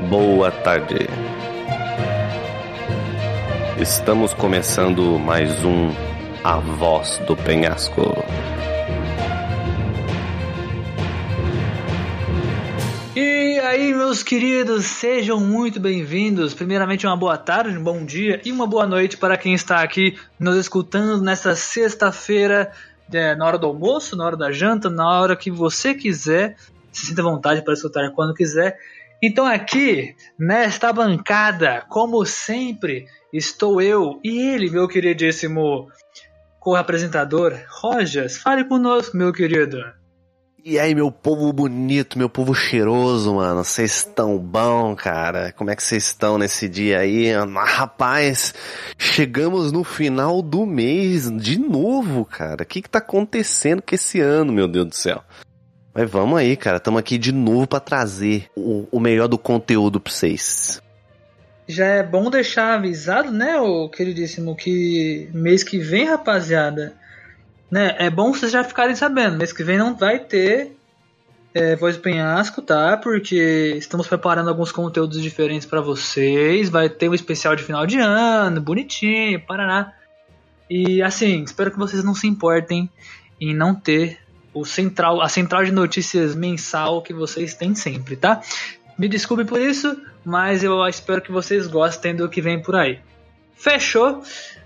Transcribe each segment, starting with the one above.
boa tarde. Estamos começando mais um A Voz do Penhasco. E aí, meus queridos, sejam muito bem-vindos. Primeiramente, uma boa tarde, um bom dia e uma boa noite para quem está aqui nos escutando nesta sexta-feira, é, na hora do almoço, na hora da janta, na hora que você quiser. Se sinta à vontade para escutar quando quiser. Então, aqui, nesta bancada, como sempre, estou eu e ele, meu queridíssimo co-apresentador, Rojas. Fale conosco, meu querido. E aí, meu povo bonito, meu povo cheiroso, mano. Vocês estão bom, cara? Como é que vocês estão nesse dia aí? Ah, rapaz, chegamos no final do mês de novo, cara. O que que tá acontecendo com esse ano, meu Deus do céu? Mas vamos aí, cara. Estamos aqui de novo para trazer o, o melhor do conteúdo pra vocês. Já é bom deixar avisado, né, o queridíssimo, que mês que vem, rapaziada, né, é bom vocês já ficarem sabendo. Mês que vem não vai ter é, Voz do Penhasco, tá? Porque estamos preparando alguns conteúdos diferentes para vocês. Vai ter um especial de final de ano, bonitinho, Paraná. E assim, espero que vocês não se importem em não ter o central, a central de notícias mensal que vocês têm sempre, tá? Me desculpe por isso, mas eu espero que vocês gostem do que vem por aí. Fechou?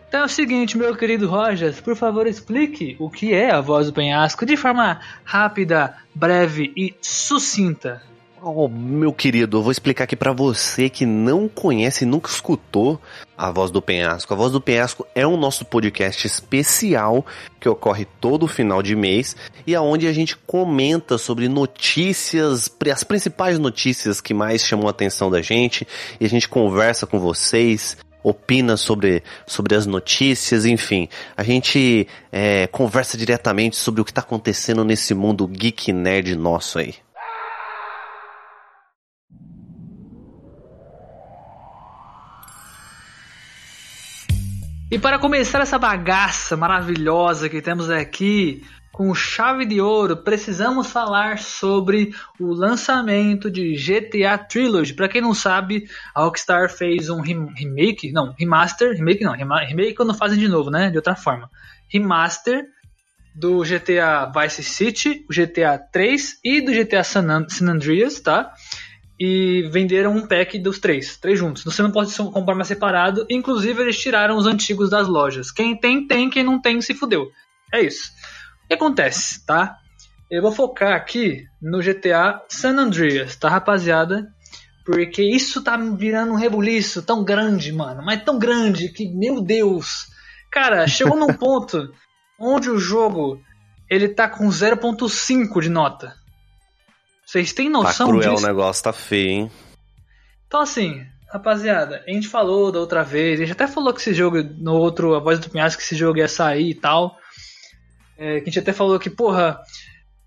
Então é o seguinte, meu querido Rojas, por favor explique o que é a voz do penhasco de forma rápida, breve e sucinta. Oh, meu querido, eu vou explicar aqui para você que não conhece nunca escutou a Voz do Penhasco. A Voz do Penhasco é um nosso podcast especial que ocorre todo final de mês e aonde a gente comenta sobre notícias, as principais notícias que mais chamam a atenção da gente e a gente conversa com vocês, opina sobre, sobre as notícias, enfim. A gente é, conversa diretamente sobre o que está acontecendo nesse mundo geek nerd nosso aí. E para começar essa bagaça maravilhosa que temos aqui, com chave de ouro, precisamos falar sobre o lançamento de GTA Trilogy. Para quem não sabe, a Rockstar fez um remake, não, remaster, remake não, remake quando fazem de novo, né? De outra forma. Remaster do GTA Vice City, o GTA 3 e do GTA San, Andreas, tá? E venderam um pack dos três, três juntos. Você não pode comprar mais separado. Inclusive, eles tiraram os antigos das lojas. Quem tem, tem. Quem não tem, se fudeu. É isso. O que acontece, tá? Eu vou focar aqui no GTA San Andreas, tá, rapaziada? Porque isso tá virando um rebuliço tão grande, mano. Mas tão grande que, meu Deus. Cara, chegou num ponto onde o jogo ele tá com 0.5 de nota. Vocês têm noção tá cruel disso? o negócio, tá feio, hein? Então assim, rapaziada, a gente falou da outra vez, a gente até falou que esse jogo, no outro, a voz do Pinhasco, que esse jogo ia sair e tal. É, que a gente até falou que, porra,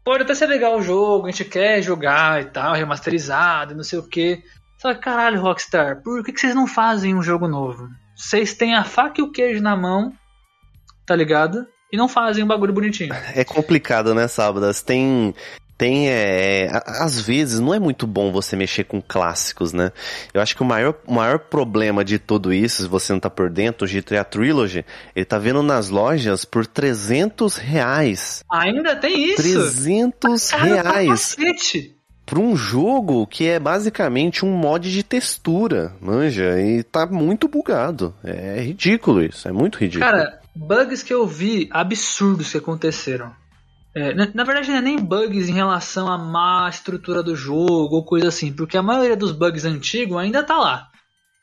pode até ser legal o jogo, a gente quer jogar e tal, remasterizado, não sei o que. Só que, caralho, Rockstar, por que, que vocês não fazem um jogo novo? Vocês têm a faca e o queijo na mão, tá ligado? E não fazem um bagulho bonitinho. É complicado, né, Sábadas? Tem tem é, às vezes não é muito bom você mexer com clássicos, né? Eu acho que o maior, maior problema de tudo isso, se você não tá por dentro, o GTA Trilogy, ele tá vendo nas lojas por 300 reais. Ainda tem isso? 300 Cara, reais. Pra um jogo que é basicamente um mod de textura, manja, e tá muito bugado. É ridículo isso, é muito ridículo. Cara, bugs que eu vi absurdos que aconteceram. É, na, verdade, não é nem bugs em relação à má estrutura do jogo ou coisa assim, porque a maioria dos bugs antigos ainda tá lá.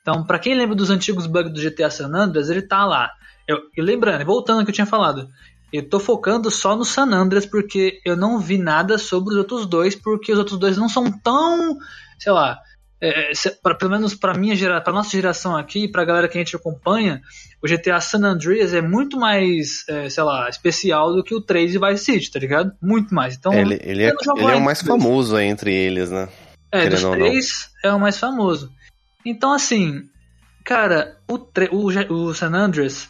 Então, para quem lembra dos antigos bugs do GTA San Andreas, ele tá lá. Eu, e lembrando, voltando ao que eu tinha falado, eu tô focando só no San Andreas porque eu não vi nada sobre os outros dois, porque os outros dois não são tão, sei lá, é, é pra, pelo menos para minha geração, para nossa geração aqui, para a galera que a gente acompanha, o GTA San Andreas é muito mais, é, sei lá, especial do que o 3 e Vice City, tá ligado? Muito mais. Então, ele, ele, é, ele é o mais famoso entre eles, né? É, dos três é o mais famoso. Então, assim, cara, o, o, o San Andreas,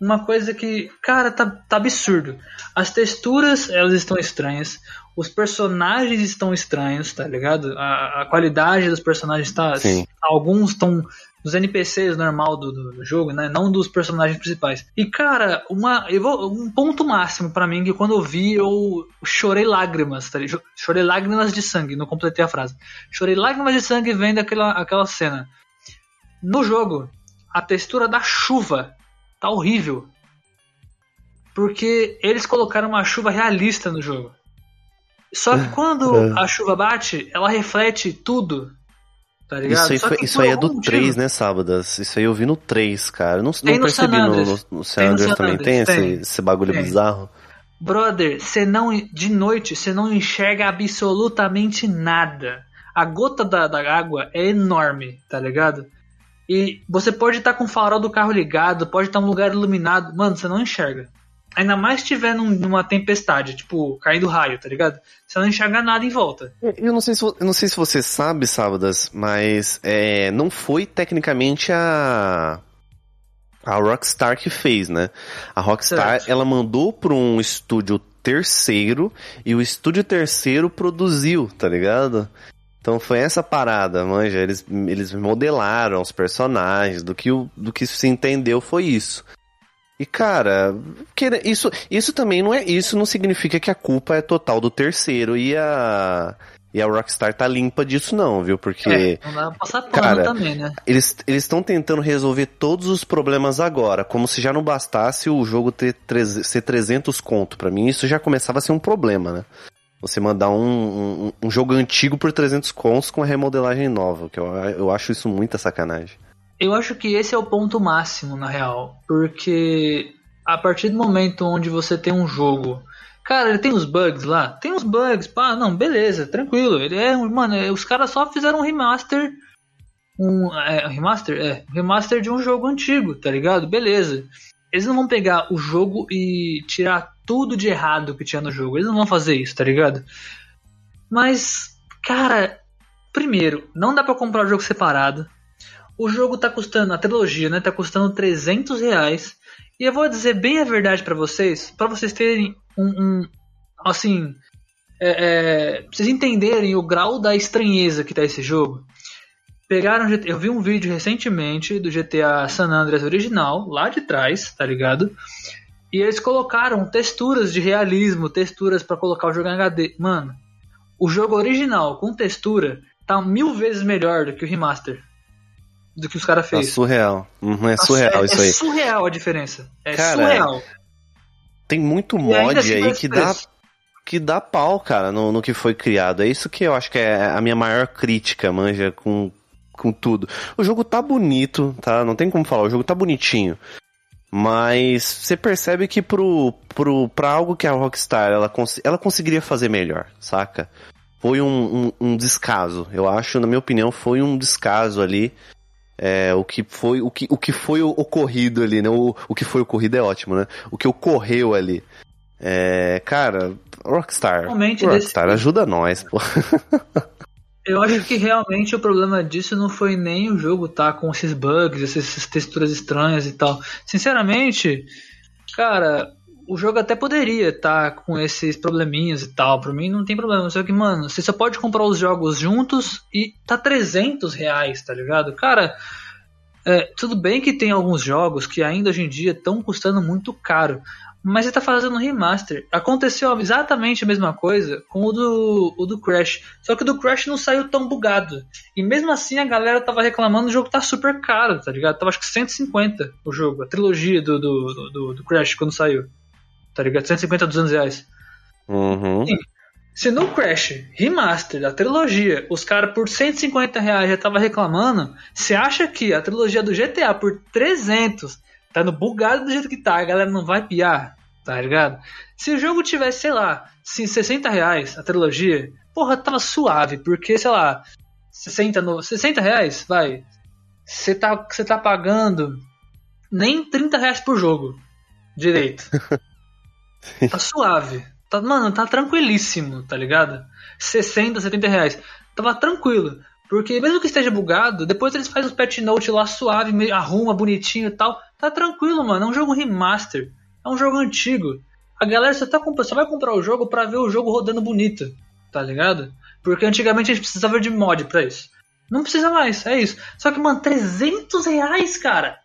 uma coisa que, cara, tá, tá absurdo. As texturas, elas estão estranhas. Os personagens estão estranhos, tá ligado? A, a qualidade dos personagens tá. Sim. Alguns estão dos NPCs normal do, do, jogo, né? Não dos personagens principais. E cara, uma, eu vou, um ponto máximo para mim que quando eu vi eu chorei lágrimas, tá ligado? Chorei lágrimas de sangue, não completei a frase. Chorei lágrimas de sangue vendo aquela, aquela cena. No jogo, a textura da chuva tá horrível. Porque eles colocaram uma chuva realista no jogo. Só que quando É. a chuva bate, ela reflete tudo. Tá ligado? Isso aí, foi- isso aí é do motivo- 3, né, Sábadas? Isso aí eu vi no 3, cara. Não, não no percebi no, no, no San Andreas também. Tem, tem. Esse, esse bagulho Tem. bizarro? Brother, você não. De noite, você não enxerga absolutamente nada. A gota da, da água é enorme, tá ligado? E você pode estar com o farol do carro ligado, pode estar num lugar iluminado. Mano, você não enxerga. Ainda mais se tiver num- numa tempestade, tipo, caindo raio, tá ligado? Você não enxerga nada em volta. Eu não sei se, eu não sei se você sabe, Sábadas, mas é, não foi tecnicamente a a Rockstar que fez, né? A Rockstar, Certo. ela mandou para um estúdio terceiro e o estúdio terceiro produziu, tá ligado? Então foi essa parada, manja, eles, eles modelaram os personagens, do que, o, do que se entendeu foi isso. E cara, isso, isso também não é, isso não significa que a culpa é total do terceiro e a e a Rockstar tá limpa disso não, viu? Porque É, não pano Cara, também, né? eles eles estão tentando resolver todos os problemas agora, como se já não bastasse o jogo ter ser 300 conto. Pra mim isso já começava a ser um problema, né? Você mandar um, um, um jogo antigo por 300 contos com a remodelagem nova, que eu, eu acho isso muita sacanagem. Eu acho que esse é o ponto máximo, na real. Porque a partir do momento onde você tem um jogo. Cara, ele tem os bugs lá? Tem uns bugs, pá, não, beleza, tranquilo. Ele é. Mano, é, os caras só fizeram um remaster. Um. É, remaster? É, remaster de um jogo antigo, tá ligado? Beleza. Eles não vão pegar o jogo e tirar tudo de errado que tinha no jogo. Eles não vão fazer isso, tá ligado? Mas, cara, primeiro, não dá pra comprar o jogo separado. O jogo tá custando, a trilogia, né? Tá custando 300 reais. E eu vou dizer bem a verdade pra vocês, pra vocês terem um. um- assim. É, é, vocês entenderem o grau da estranheza que tá esse jogo. Pegaram. Eu vi um vídeo recentemente do GTA San Andreas original, lá de trás, tá ligado? E eles colocaram texturas de realismo, texturas pra colocar o jogo em HD. Mano, o jogo original com textura tá mil vezes melhor do que o remaster. Do que os caras Tá fez. surreal. Uhum, é surreal é, isso é aí. surreal a diferença. É Cara, surreal. Tem muito mod assim aí que preço. dá que dá pau, cara, no, no que foi criado. É isso que eu acho que é a minha maior crítica, manja, com, com tudo. O jogo tá bonito, tá? Não tem como falar, o jogo tá bonitinho. Mas você percebe que pro, pro, pra algo que a Rockstar ela, cons ela conseguiria fazer melhor, saca? Foi um, um, um descaso. Eu acho, na minha opinião, foi um descaso ali. É, o que foi o que, o que foi ocorrido ali, né? O, o que foi ocorrido é ótimo, né? O que ocorreu ali. É, cara, Rockstar. Rockstar, desse- ajuda nós, pô. Eu acho que realmente o problema disso não foi nem o jogo tá com esses bugs, essas, texturas estranhas e tal. Sinceramente, cara, o jogo até poderia estar com esses probleminhas e tal. Pra mim não tem problema. Só que, mano, você só pode comprar os jogos juntos e tá 300 reais, tá ligado? Cara, é, tudo bem que tem alguns jogos que ainda hoje em dia estão custando muito caro. Mas você tá fazendo um remaster. Aconteceu exatamente a mesma coisa com o do, o do Crash. Só que o do Crash não saiu tão bugado. E mesmo assim a galera tava reclamando o jogo tá super caro, tá ligado? Tava acho que 150 o jogo, a trilogia do, do, do, do Crash quando saiu. Tá ligado? 150 a 200 reais. Uhum. Se no Crash Remaster da trilogia os caras por 150 reais já tava reclamando, você acha que a trilogia do GTA por 300 tá no bugado do jeito que tá, a galera não vai piar, tá ligado? Se o jogo tivesse, sei lá, se 60 reais a trilogia, porra, tava suave, porque, sei lá, 60, no, 60 reais, vai, você tá, tá pagando nem 30 reais por jogo direito. tá suave. Tá, mano, tá tranquilíssimo, tá ligado? 60, 70 reais. Tava tranquilo. Porque mesmo que esteja bugado, depois eles fazem os patch note lá suave, meio- arruma bonitinho e tal. Tá tranquilo, mano. É um jogo remaster. É um jogo antigo. A galera só, tá só vai comprar o jogo pra ver o jogo rodando bonito. Tá ligado? Porque antigamente a gente precisava de mod pra isso. Não precisa mais, é isso. Só que, mano, 300 reais, cara.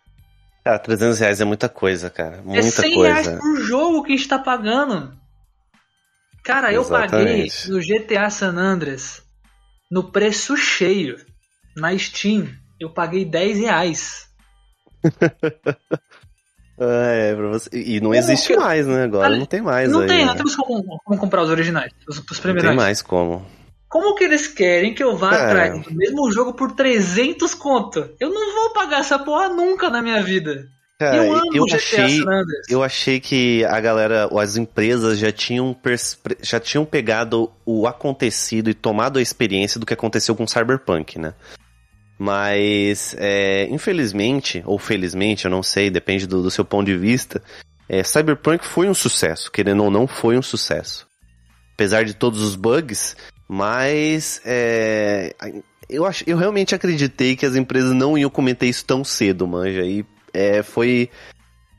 Cara, 300 reais é muita coisa, cara. é Muita 100 reais coisa. por jogo que a gente tá pagando. Cara, eu paguei Exatamente. no GTA San Andreas no preço cheio. Na Steam, eu paguei 10 reais. É, pra você. E não existe que- mais, né? Agora Ali- não tem mais. não aí, tem, né? não temos como, como comprar os originais, os, os Não primeiros. tem mais como. Como que eles querem que eu vá É. atrás do mesmo jogo por 300 conto? Eu não vou pagar essa porra nunca na minha vida. Cara, eu eu achei, Andreas. eu achei que a galera, as empresas já tinham, já tinham pegado o acontecido e tomado a experiência do que aconteceu com Cyberpunk, né? Mas, é, infelizmente, ou felizmente, eu não sei, depende do, do seu ponto de vista, é, Cyberpunk foi um sucesso, querendo ou não, foi um sucesso. Apesar de todos os bugs, mas é, eu, ach, eu realmente acreditei que as empresas não iam cometer isso tão cedo, manja, e é, foi,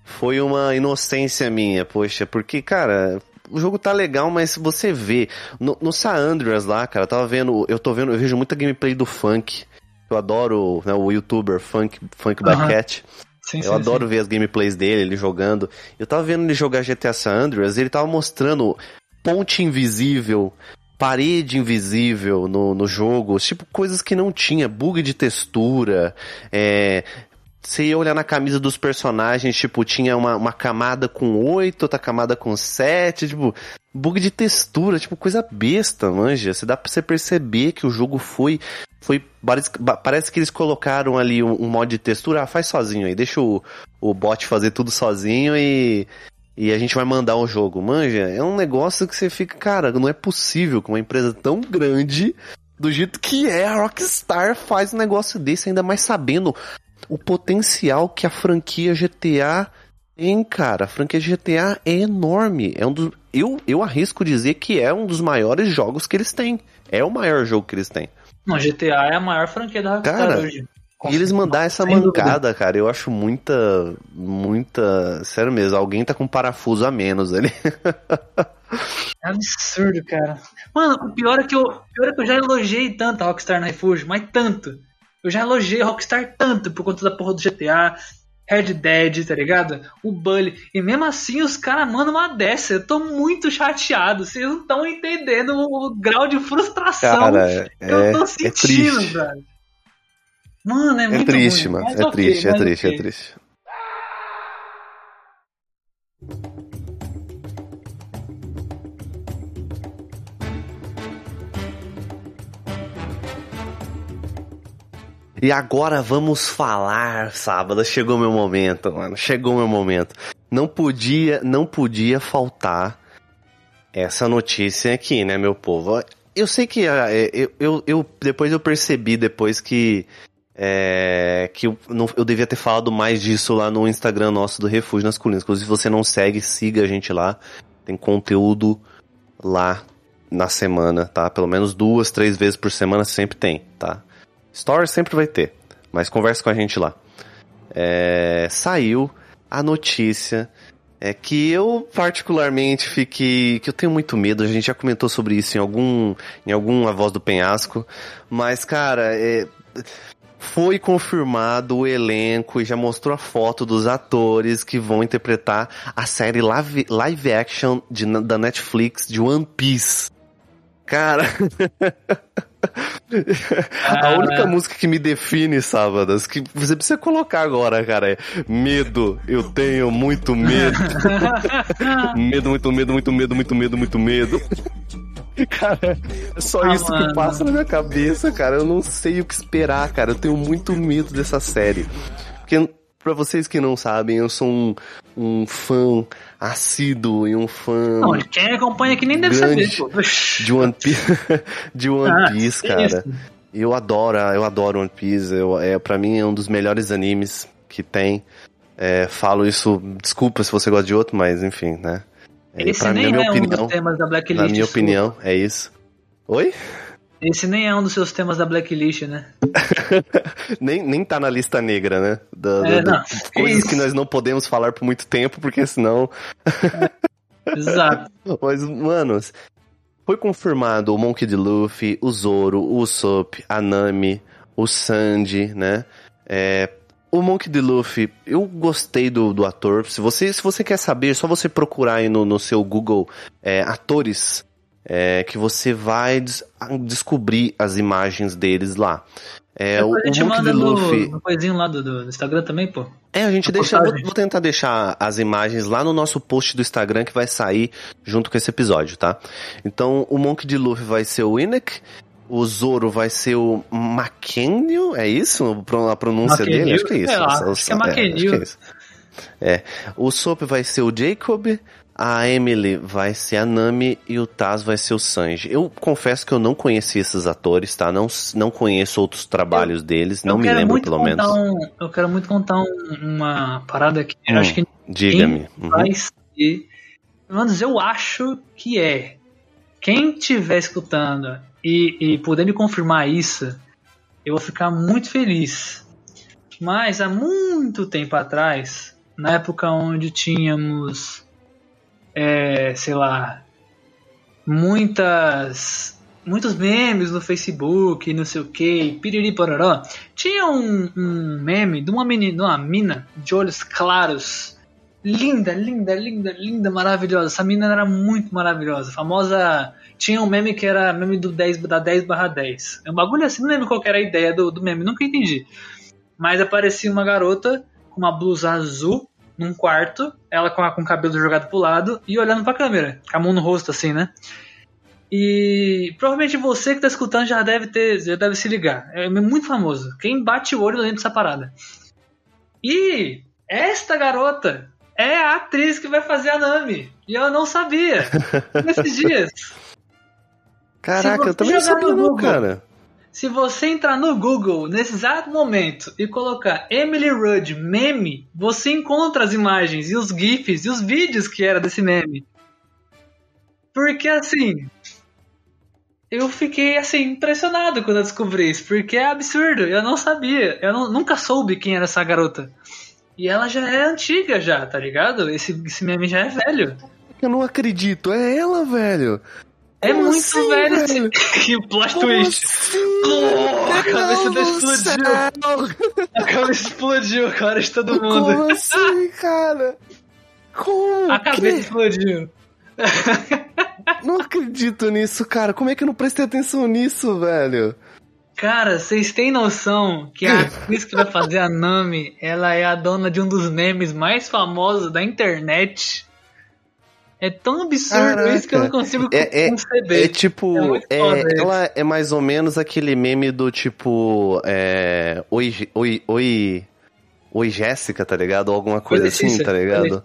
foi uma inocência minha, poxa, porque, cara, o jogo tá legal, mas se você vê, no, no San Andreas lá, cara, eu tava vendo, eu tô vendo, eu vejo muita gameplay do Funk, eu adoro né, o youtuber Funk, Funk. Cat, Sim, eu sim, adoro ver as gameplays dele, ele jogando. Eu tava vendo ele jogar GTA San Andreas, ele tava mostrando ponte invisível, parede invisível no, no jogo, tipo coisas que não tinha, bug de textura, é... Você ia olhar na camisa dos personagens, tipo, tinha uma, uma camada com 8, outra camada com 7, tipo, bug de textura, tipo, coisa besta, manja. Você dá pra você perceber que o jogo foi foi parece, que eles colocaram ali um, um mod de textura, ah, faz sozinho aí, deixa o, o bot fazer tudo sozinho e e a gente vai mandar o jogo. Manja, é um negócio que você fica, cara, não é possível que uma empresa tão grande, do jeito que é, a Rockstar faz um negócio desse, ainda mais sabendo o potencial que a franquia GTA tem, cara. A franquia GTA é enorme. É um dos, eu, eu arrisco dizer que é um dos maiores jogos que eles têm. É o maior jogo que eles têm. Não, GTA é a maior franquia da Rockstar Cara, hoje. E eles mandar essa mancada, cara, eu acho muita, muita, sério mesmo, alguém tá com um parafuso a menos ali. É absurdo, cara. Mano, o pior é que eu, pior é que eu já elogiei tanto a Rockstar no Refúgio, mas tanto. Eu já elogiei Rockstar tanto por conta da porra do GTA, Red Dead, tá ligado? O Bully. E mesmo assim os caras mandam uma dessa. Eu tô muito chateado. Vocês não estão entendendo o, o grau de frustração Cara, que eu é, tô é sentindo, triste. velho. Mano, é É muito triste, ruim, mano. É triste, é triste, ok. é triste. E agora vamos falar, sábado. Chegou meu momento, mano. Chegou meu momento. Não podia, não podia faltar essa notícia aqui, né, meu povo? Eu sei que ah, é, eu, eu, eu- depois eu percebi depois que é, que eu, não, eu devia ter falado mais disso lá no Instagram nosso do Refúgio nas Colinas. Inclusive, se você não segue, siga a gente lá. Tem conteúdo lá na semana, tá? Pelo menos duas, três vezes por semana sempre tem, tá? Stories sempre vai ter, mas conversa com a gente lá. É, saiu a notícia é que eu particularmente fiquei, que eu tenho muito medo. A gente já comentou sobre isso em algum, em algum A Voz do Penhasco, mas cara, é, foi confirmado o elenco e já mostrou a foto dos atores que vão interpretar a série live, live action de- da Netflix de One Piece. Cara, a única música que me define, Sábadas, que você precisa colocar agora, cara, é Medo, eu tenho muito medo. medo, muito medo, muito medo, muito medo, muito medo. Cara, é só Ah, isso mano. que passa na minha cabeça, cara. Eu não sei o que esperar, cara. Eu tenho muito medo dessa série. Porque, pra vocês que não sabem, eu sou um, um fã assíduo e um fã Não, quem acompanha aqui nem deve saber, pô. de One Piece, de One Ah, Piece que cara. isso. Eu adoro, eu adoro One Piece. Eu, é, pra mim é um dos melhores animes que tem. É, falo isso, desculpa se você gosta de outro, mas enfim, né? É, Esse pra nem na minha é um opinião, dos temas da Blacklist. na minha opinião, é isso. Oi? Esse nem é um dos seus temas da Blacklist, né? nem, nem tá na lista negra, né? Da, é, da, coisas que nós não podemos falar por muito tempo, porque senão. Exato. Mas, manos, foi confirmado o Monkey D. Luffy, o Zoro, o Usopp, a Nami, o Sandy, né? É, o Monk D. Luffy, eu gostei do, do ator. Se você, se você quer saber, é só você procurar aí no, no seu Google é, atores, é, que você vai des descobrir as imagens deles lá. É, o, a gente o manda. Luffy. No, coisinho lá do, do, Instagram também, pô. É, a gente a deixa. Vou, vou, tentar deixar as imagens lá no nosso post do Instagram que vai sair junto com esse episódio, tá? Então, o Monk D. Luffy vai ser o Inek, o Zoro vai ser o Mackenio, é isso? A pronúncia dele? Acho que é isso. É, lá, acho que é Mackenio. É, é, é. O Sop vai ser o Jacob, a Emily vai ser a Nami e o Taz vai ser o Sanji. Eu confesso que eu não conheci esses atores, tá? Não, não conheço outros trabalhos eu, deles, não me lembro pelo menos. Um, eu quero muito contar um, uma parada aqui. Hum, acho que diga-me. Uhum. Vai ser. Vamos eu acho que é. Quem estiver escutando e, e poder me confirmar isso, eu vou ficar muito feliz. Mas há muito tempo atrás, na época onde tínhamos, é, sei lá, muitas muitos memes no Facebook, não sei o que, piriri pororó. Tinha um, um, meme de uma menina, uma mina de olhos claros, linda, linda, linda, linda, maravilhosa. Essa menina era muito maravilhosa, famosa tinha um meme que era meme do 10, da 10 barra 10. É um bagulho assim, não lembro qual era a ideia do, do meme, nunca entendi. Mas aparecia uma garota com uma blusa azul num quarto, ela com, a, com o cabelo jogado pro lado e olhando pra câmera, com a mão no rosto assim, né? E provavelmente você que tá escutando já deve ter, já deve se ligar. É muito famoso. Quem bate o olho dentro dessa parada. E esta garota é a atriz que vai fazer a Nami. E eu não sabia. Nesses dias. Caraca, eu também não sabia não, cara. Se você entrar no Google nesse exato momento e colocar Emily Rudd meme, você encontra as imagens e os GIFs e os vídeos que era desse meme. Porque assim, eu fiquei assim impressionado quando eu descobri isso, porque é absurdo, eu não sabia, eu não, nunca soube quem era essa garota. E ela já é antiga já, tá ligado? Esse, esse meme já é velho. Eu não acredito, é ela, velho. É Como muito assim, velho. velho? que plot Como twist. Assim? Oh, a cabeça dele explodiu. A cabeça explodiu, cara, de todo mundo. Como assim, cara? Como? A cabeça que? explodiu. Não acredito nisso, cara. Como é que eu não prestei atenção nisso, velho? Cara, vocês têm noção que a atriz que vai fazer a Nami, ela é a dona de um dos memes mais famosos da internet. É tão absurdo Caraca. isso que eu não consigo é, é, conceber. É tipo, é, é ela é mais ou menos aquele meme do tipo, é, oi, oi, oi, oi Jéssica, tá ligado? Ou alguma coisa oi, assim, tá ligado?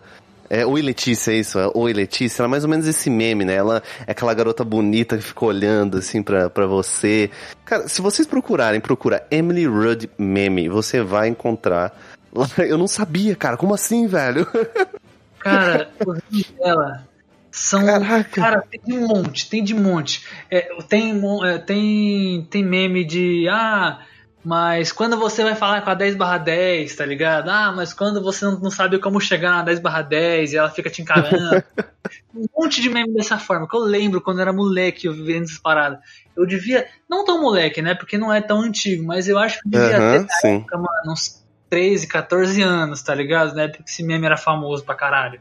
É, oi Letícia, é isso, é, oi Letícia, ela é mais ou menos esse meme, né? Ela é aquela garota bonita que fica olhando assim pra, pra você. Cara, se vocês procurarem, procura Emily Rudd meme, você vai encontrar. Eu não sabia, cara, como assim, velho? Cara, os vídeos dela são. Caraca. Cara, tem de monte, tem de monte. É, tem, é, tem, tem meme de. Ah, mas quando você vai falar com a 10 barra 10, tá ligado? Ah, mas quando você não, não sabe como chegar na 10 barra 10 e ela fica te encarando. um monte de meme dessa forma, que eu lembro quando era moleque eu vendo essas paradas. Eu devia. Não tão moleque, né? Porque não é tão antigo, mas eu acho que eu devia uhum, ter época, mano, uns 13, 14 anos, tá ligado? Na época que esse meme era famoso pra caralho.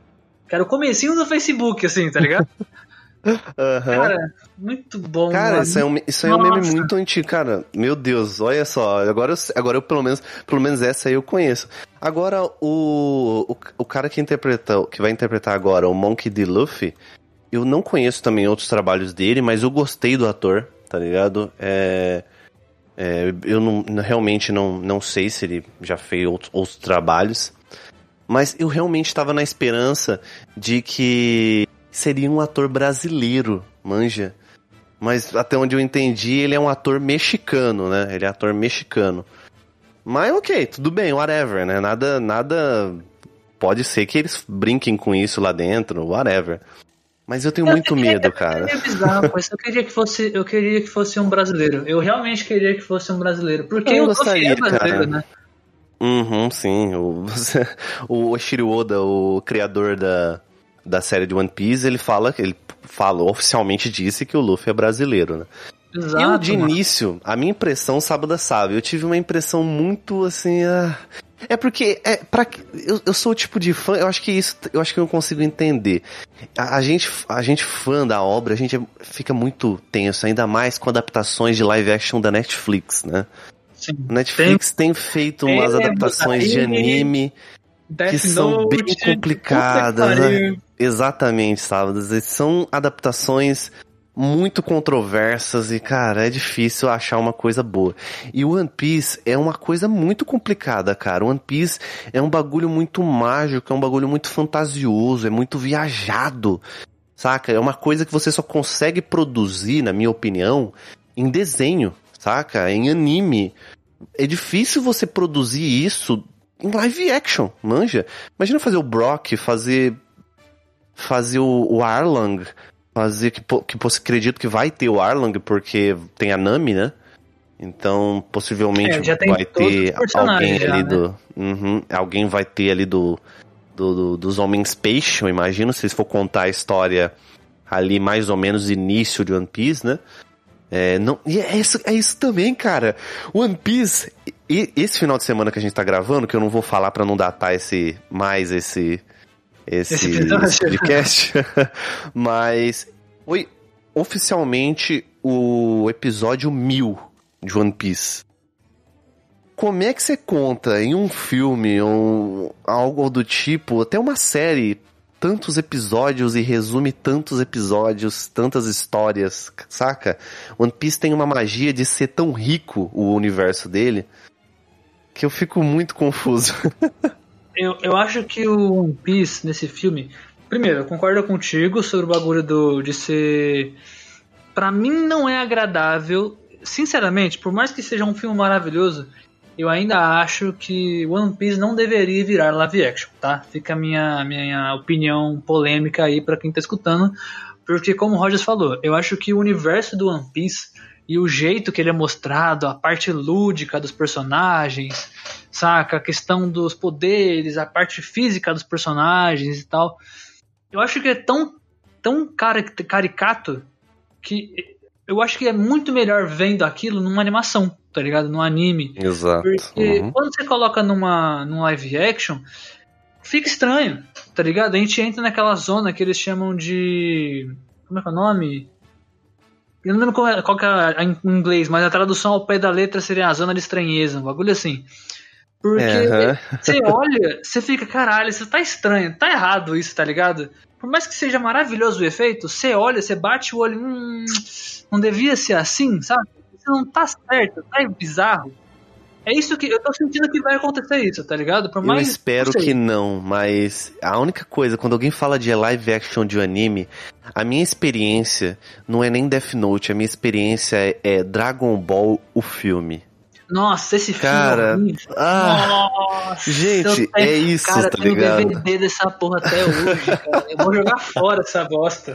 Que era o comecinho do Facebook, assim, tá ligado? Uhum. Cara, muito bom. Cara, mano. isso é um, isso é um meme muito antigo, cara. Meu Deus, olha só. Agora, eu, agora eu, pelo menos, pelo menos essa aí eu conheço. Agora, o, o, o cara que interpreta, que vai interpretar agora o Monkey D. Luffy, eu não conheço também outros trabalhos dele, mas eu gostei do ator, tá ligado? É, é, eu não, realmente não, não sei se ele já fez outros, outros trabalhos, mas eu realmente estava na esperança de que seria um ator brasileiro, manja. Mas até onde eu entendi, ele é um ator mexicano, né? Ele é ator mexicano. Mas ok, tudo bem, whatever, né? Nada, nada. Pode ser que eles brinquem com isso lá dentro, whatever. Mas eu tenho eu muito queria, medo, cara. É bizarro, mas eu queria que fosse, eu queria que fosse um brasileiro. Eu realmente queria que fosse um brasileiro, porque eu gostaria, é brasileiro, cara. né? Uhum, sim. O, o Oshiro Oda, o criador da, da série de One Piece, ele fala, ele fala, oficialmente disse que o Luffy é brasileiro, né? Exato, eu, de mano. início, a minha impressão, sábado sabe, eu tive uma impressão muito assim. Ah, é porque é para eu, eu sou o tipo de fã, eu acho que isso, eu acho que eu consigo entender. A, a, gente, a gente fã da obra, a gente é, fica muito tenso, ainda mais com adaptações de live action da Netflix, né? Sim. Netflix tem, tem feito umas é, adaptações de anime Death que são Note, bem complicadas, né? Exatamente, sabe? São adaptações muito controversas e, cara, é difícil achar uma coisa boa. E One Piece é uma coisa muito complicada, cara. One Piece é um bagulho muito mágico, é um bagulho muito fantasioso, é muito viajado, saca? É uma coisa que você só consegue produzir, na minha opinião, em desenho, saca? Em anime. É difícil você produzir isso em live action, manja. Imagina fazer o Brock, fazer fazer o Arlang, fazer que, que acredito que vai ter o Arlang, porque tem a Nami, né? Então, possivelmente é, vai ter alguém já, ali né? do. Uhum, alguém vai ter ali do, do, do, dos Homens Peixe, eu imagino, se for contar a história ali mais ou menos início de One Piece, né? É, não, e é isso, é isso também, cara. One Piece, e, esse final de semana que a gente tá gravando, que eu não vou falar para não datar esse mais esse esse, esse podcast, mas foi oficialmente o episódio mil de One Piece. Como é que você conta em um filme ou algo do tipo, até uma série, tantos episódios e resume tantos episódios, tantas histórias, saca? One Piece tem uma magia de ser tão rico o universo dele que eu fico muito confuso. eu, eu acho que o One Piece nesse filme. Primeiro, eu concordo contigo sobre o bagulho do, de ser. Pra mim não é agradável. Sinceramente, por mais que seja um filme maravilhoso, eu ainda acho que One Piece não deveria virar live action, tá? Fica a minha, minha opinião polêmica aí para quem tá escutando. Porque, como o Rogers falou, eu acho que o universo do One Piece e o jeito que ele é mostrado, a parte lúdica dos personagens, saca? A questão dos poderes, a parte física dos personagens e tal. Eu acho que é tão, tão caricato que eu acho que é muito melhor vendo aquilo numa animação, tá ligado? Num anime. Exato. Porque uhum. quando você coloca numa, num live action, fica estranho, tá ligado? A gente entra naquela zona que eles chamam de. Como é que é o nome? Eu não lembro qual, é, qual que é em inglês, mas a tradução ao pé da letra seria a zona de estranheza, um bagulho assim. Porque uhum. você olha, você fica, caralho, isso tá estranho, tá errado isso, tá ligado? Por mais que seja maravilhoso o efeito, você olha, você bate o olho, hum, não devia ser assim, sabe? Isso não tá certo, tá bizarro. É isso que eu tô sentindo que vai acontecer isso, tá ligado? Por mais eu espero que não, mas a única coisa, quando alguém fala de live action de um anime, a minha experiência não é nem Death Note, a minha experiência é Dragon Ball, o filme. Nossa, esse filme cara, é ah, Nossa, gente, tenho, é isso, cara, tá ligado? Eu tenho DVD dessa porra até hoje, cara. Eu vou jogar fora essa bosta.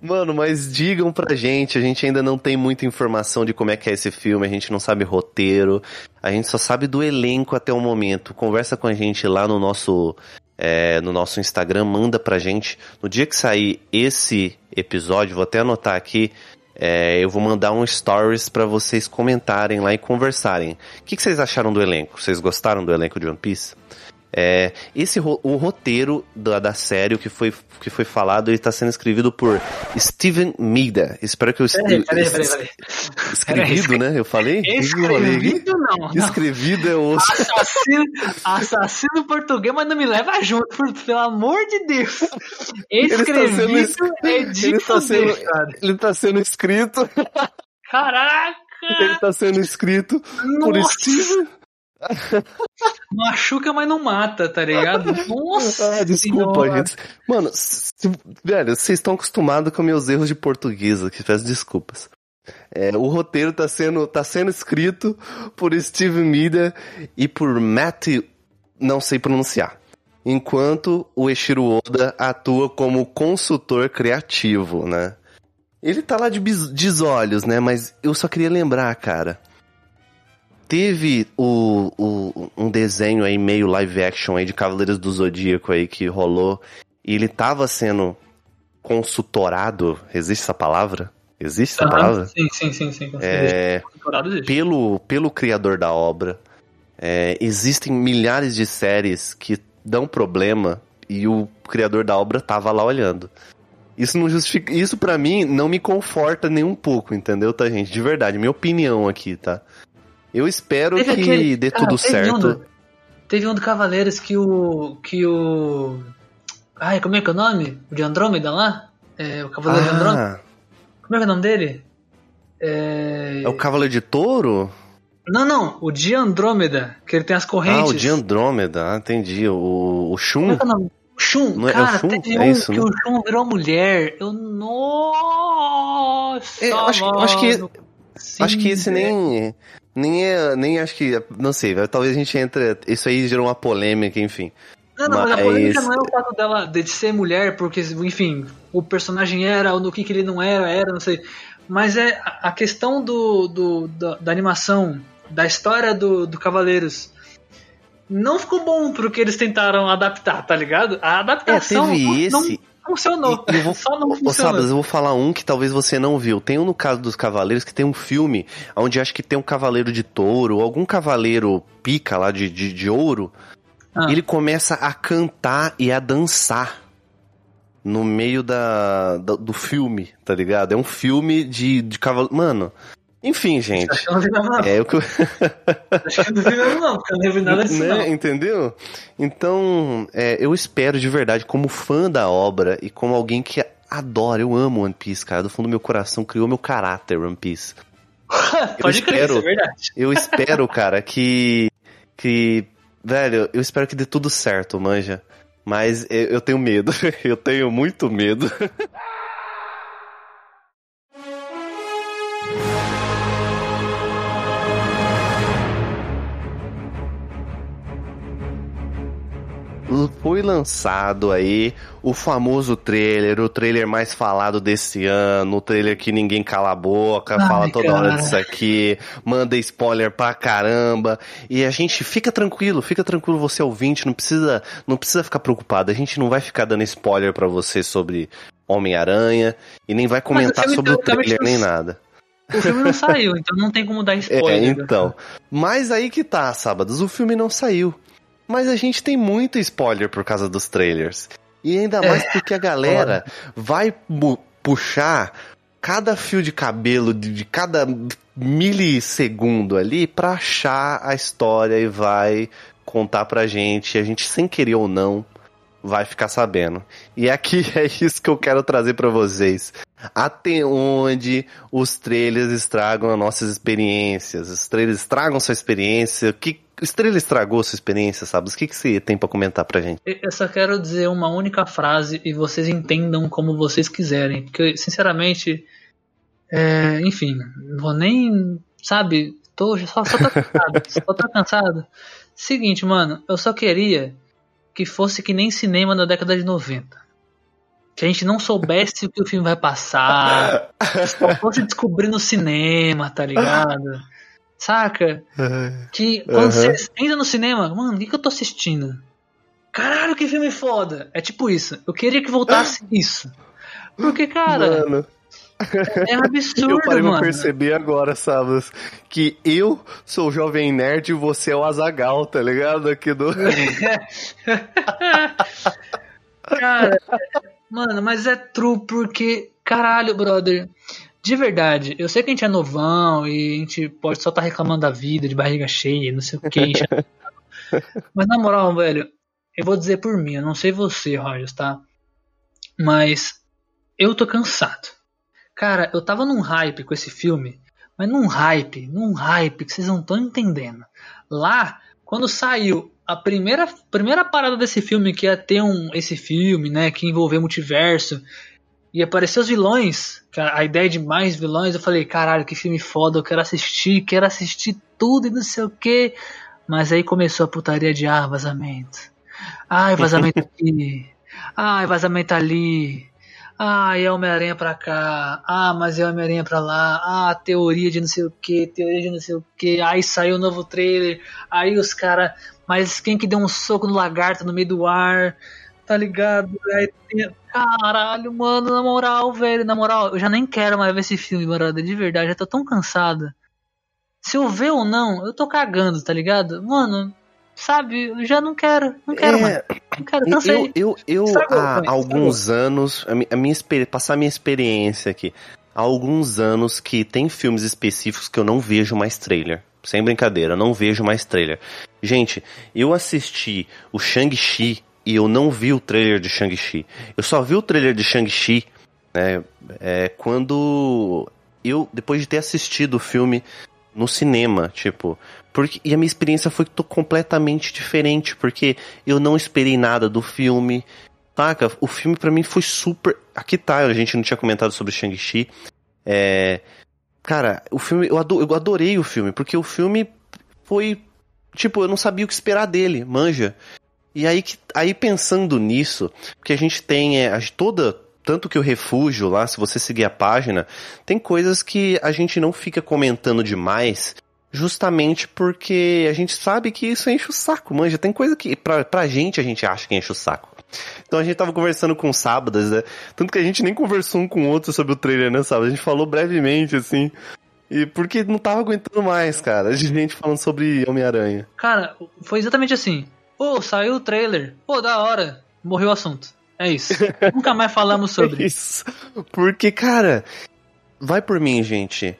Mano, mas digam pra gente, a gente ainda não tem muita informação de como é que é esse filme, a gente não sabe roteiro, a gente só sabe do elenco até o momento. Conversa com a gente lá no nosso é, no nosso Instagram, manda pra gente. No dia que sair esse episódio, vou até anotar aqui, é, eu vou mandar um stories para vocês comentarem lá e conversarem. O que, que, vocês acharam do elenco? Vocês gostaram do elenco de One Piece? É, esse o roteiro da, da série, o que foi, que foi falado, ele está sendo escrevido por Steven Mida. Espero que eu peraí, peraí, peraí, peraí. Escrevido, né? Eu falei? Escrevido não, não. Escrevido é o assassino, assassino português, mas não me leva junto, pelo amor de Deus. Escrevido ele está sendo, é de ele está sendo, ele está sendo escrito. Caraca! Ele está sendo escrito Nossa. por Steven Machuca, mas não mata, tá ligado? Nossa! Ah, desculpa, senhora. gente. Mano, se, velho, vocês estão acostumados com meus erros de português aqui, peço desculpas. É, o roteiro tá sendo, tá sendo escrito por Steve Mida e por Matt, não sei pronunciar. enquanto o Eshiro Oda atua como consultor criativo, né? Ele tá lá de desolhos, né? Mas eu só queria lembrar, cara. Teve o, o, um desenho aí meio live action aí de Cavaleiros do Zodíaco aí que rolou. E ele tava sendo consultorado. Existe essa palavra? Existe essa palavra? Sim, sim, sim, sim. É, pelo, pelo criador da obra. É, existem milhares de séries que dão problema e o criador da obra tava lá olhando. Isso não justifica. Isso para mim não me conforta nem um pouco, entendeu, tá, gente? De verdade, minha opinião aqui, tá? Eu espero teve que aquele... dê tudo certo. Um, teve um do Cavaleiros que o. que o. Ai, como é que é o nome? O de Andrômeda lá? É, o Cavaleiro ah. de Andrômeda. Como é que é o nome dele? É... é o Cavaleiro de Touro? Não, não, o de Andrômeda, que ele tem as correntes. Ah, o de Andrômeda, ah, entendi. O, o Shun. Como é que é o nome? Shun, não cara, é, é o Shun? teve é um isso, que né? o Shun virou mulher. Eu, nossa, é, acho, mano. acho que, Sim, acho que esse nem, nem é, nem acho que, não sei, talvez a gente entre, isso aí gerou uma polêmica, enfim. Não, não, mas, mas a polêmica não é o fato dela de ser mulher, porque, enfim, o personagem era, ou no que, que ele não era, era, não sei. Mas é a questão do, do da, da animação, da história do, do Cavaleiros não ficou bom pro que eles tentaram adaptar, tá ligado? A adaptação é, teve não, esse... não funcionou. Eu vou, Só não funcionou. Sabes, eu vou falar um que talvez você não viu. Tem um no caso dos Cavaleiros que tem um filme onde acho que tem um cavaleiro de touro, algum cavaleiro pica lá de, de, de ouro. Ah. Ele começa a cantar e a dançar no meio da, da, do filme, tá ligado? É um filme de, de cavaleiro. Mano, enfim, gente. Acho que eu não vi nada, não. É o que eu... Acho que eu não vi nada, não, porque eu não vi nada disso, né? não. Entendeu? Então, é, eu espero de verdade, como fã da obra e como alguém que adora, eu amo One Piece, cara, do fundo do meu coração, criou meu caráter One Piece. Pode eu crer, espero, é verdade. Eu espero, cara, que. que. Velho, eu espero que dê tudo certo, manja. Mas eu, eu tenho medo. eu tenho muito medo. Foi lançado aí o famoso trailer, o trailer mais falado desse ano, o trailer que ninguém cala a boca, Ai, fala toda cara. hora disso aqui, manda spoiler pra caramba. E a gente fica tranquilo, fica tranquilo você ouvinte, não precisa, não precisa ficar preocupado. A gente não vai ficar dando spoiler para você sobre Homem-Aranha e nem vai comentar sobre o trailer nem nada. O filme não saiu, então não tem como dar spoiler. É, então. Mas aí que tá, sábados, o filme não saiu. Mas a gente tem muito spoiler por causa dos trailers. E ainda é. mais porque a galera vai puxar cada fio de cabelo de, de cada milissegundo ali pra achar a história e vai contar pra gente. A gente, sem querer ou não, vai ficar sabendo. E aqui é isso que eu quero trazer para vocês. Até onde os trailers estragam as nossas experiências? Os trailers estragam sua experiência? O que Estrela estragou sua experiência, sabe? O que, que você tem para comentar pra gente? Eu só quero dizer uma única frase e vocês entendam como vocês quiserem. Porque, sinceramente, é, enfim, vou nem. Sabe? Tô, só, só tô cansado. só tô cansado. Seguinte, mano, eu só queria que fosse que nem cinema na década de 90. Que a gente não soubesse o que o filme vai passar. Só fosse descobrir no cinema, tá ligado? Saca? Que quando uhum. você entra no cinema, mano, o que, que eu tô assistindo? Caralho, que filme foda! É tipo isso. Eu queria que voltasse isso. Porque, cara. Mano. É, é absurdo, Eu parei mano. pra perceber agora, sabe? Que eu sou o Jovem Nerd e você é o Azagal, tá ligado? Aqui do. cara, mano, mas é true porque, caralho, brother. De verdade, eu sei que a gente é novão e a gente pode só estar tá reclamando da vida, de barriga cheia, não sei o que. Mas na moral, velho, eu vou dizer por mim, eu não sei você, Rogers, tá? Mas eu tô cansado. Cara, eu tava num hype com esse filme, mas num hype, num hype que vocês não estão entendendo. Lá, quando saiu a primeira, primeira parada desse filme, que ia ter um, esse filme, né, que envolveu multiverso, e apareceu os vilões, a ideia de mais vilões, eu falei, caralho, que filme foda, eu quero assistir, quero assistir tudo e não sei o que. Mas aí começou a putaria de ah, vazamento. Ai, vazamento aqui. Ai, vazamento ali. Ah, é Homem-Aranha pra cá. Ah, mas é Homem-Aranha pra lá. Ah, teoria de não sei o que, teoria de não sei o que. Aí saiu o novo trailer. Aí os caras. Mas quem que deu um soco no lagarto no meio do ar? Tá ligado? Aí, caralho, mano, na moral, velho. Na moral, eu já nem quero mais ver esse filme, brother. De verdade, já tô tão cansado. Se eu ver ou não, eu tô cagando, tá ligado? Mano, sabe, já não quero, não quero é, mais. Não quero, Eu, eu, eu há alguns anos, a minha, passar a minha experiência aqui, há alguns anos que tem filmes específicos que eu não vejo mais trailer. Sem brincadeira, não vejo mais trailer. Gente, eu assisti o Shang-Chi e eu não vi o trailer de Shang-Chi. Eu só vi o trailer de Shang-Chi né, é, quando eu, depois de ter assistido o filme no cinema, tipo, porque, e a minha experiência foi completamente diferente, porque eu não esperei nada do filme. Saca? O filme para mim foi super. Aqui tá, a gente não tinha comentado sobre Shang-Chi. É. Cara, o filme. Eu adorei o filme, porque o filme foi. Tipo, eu não sabia o que esperar dele, manja. E aí, aí pensando nisso, que a gente tem é, toda tanto que o refúgio lá, se você seguir a página, tem coisas que a gente não fica comentando demais, justamente porque a gente sabe que isso enche o saco, manja. Tem coisa que pra, pra gente a gente acha que enche o saco. Então a gente tava conversando com sábados, né? Tanto que a gente nem conversou um com o outro sobre o trailer, né, sábado? A gente falou brevemente, assim. E porque não tava aguentando mais, cara. A gente falando sobre Homem-Aranha. Cara, foi exatamente assim. Pô, saiu o trailer. Pô, da hora. Morreu o assunto. É isso. Nunca mais falamos sobre. É isso. Porque, cara, vai por mim, gente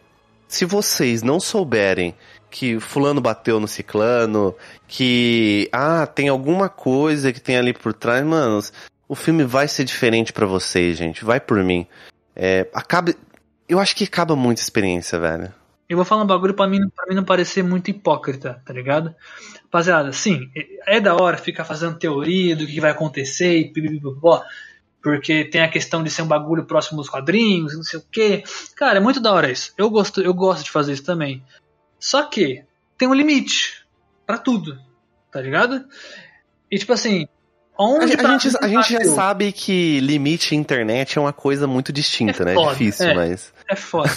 se vocês não souberem que fulano bateu no ciclano, que ah, tem alguma coisa que tem ali por trás, mano, o filme vai ser diferente para vocês, gente. Vai por mim. É, acaba, eu acho que acaba muita experiência, velho. Eu vou falar um bagulho pra mim, pra mim não parecer muito hipócrita, tá ligado? Rapaziada, sim, é da hora ficar fazendo teoria do que vai acontecer e porque tem a questão de ser um bagulho próximo dos quadrinhos, não sei o que. Cara, é muito da hora isso. Eu gosto, eu gosto de fazer isso também. Só que tem um limite para tudo, tá ligado? E tipo assim, onde a, a gente, a gente já sabe que limite internet é uma coisa muito distinta, é né? Foda, é difícil, é, mas. É foda.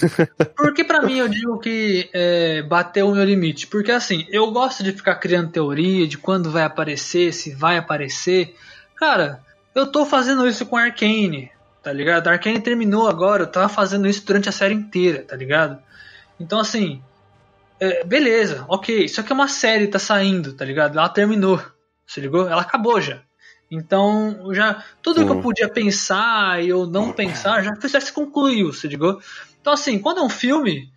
Porque para mim eu digo que é, bateu o meu limite. Porque assim, eu gosto de ficar criando teoria de quando vai aparecer, se vai aparecer. Cara, eu tô fazendo isso com Arcane, tá ligado? Arcane terminou agora, eu tava fazendo isso durante a série inteira, tá ligado? Então, assim, é, beleza, ok, isso aqui é uma série, tá saindo, tá ligado? Ela terminou, se ligou? Ela acabou já. Então, já tudo Sim. que eu podia pensar e eu não pensar já, já se concluiu, se ligou? Então, assim, quando é um filme,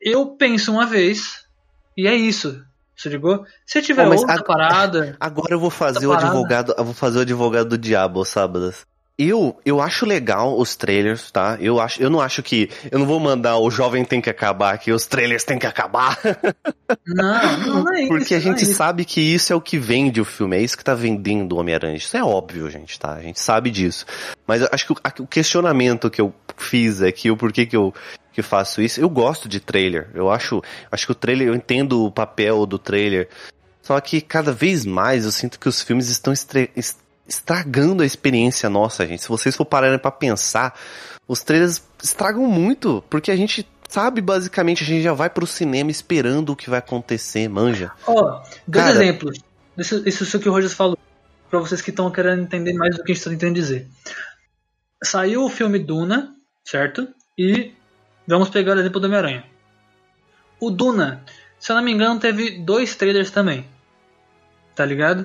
eu penso uma vez e é isso. Você ligou? Se tiver outra parada. Agora eu vou fazer o parada. advogado. Eu vou fazer o advogado do diabo, sábados. Eu, eu acho legal os trailers, tá? Eu, acho, eu não acho que. Eu não vou mandar o jovem tem que acabar aqui, os trailers tem que acabar. Não, não é isso. Porque a gente é sabe que isso é o que vende o filme, é isso que tá vendendo o Homem-Aranha. Isso é óbvio, gente, tá? A gente sabe disso. Mas eu acho que o, o questionamento que eu fiz aqui, o porquê que eu, que faço isso. Eu gosto de trailer. Eu acho, acho que o trailer, eu entendo o papel do trailer. Só que cada vez mais eu sinto que os filmes estão estragando a experiência nossa, gente. Se vocês for pararem para pensar, os trailers estragam muito, porque a gente sabe basicamente, a gente já vai pro cinema esperando o que vai acontecer, manja. Ó, oh, dois Cara, exemplos. Isso, isso é o que o Rogers falou. Pra vocês que estão querendo entender mais do que a gente tá tentando dizer. Saiu o filme Duna, certo? E Vamos pegar o exemplo do Homem-Aranha. O Duna, se eu não me engano, teve dois trailers também. Tá ligado?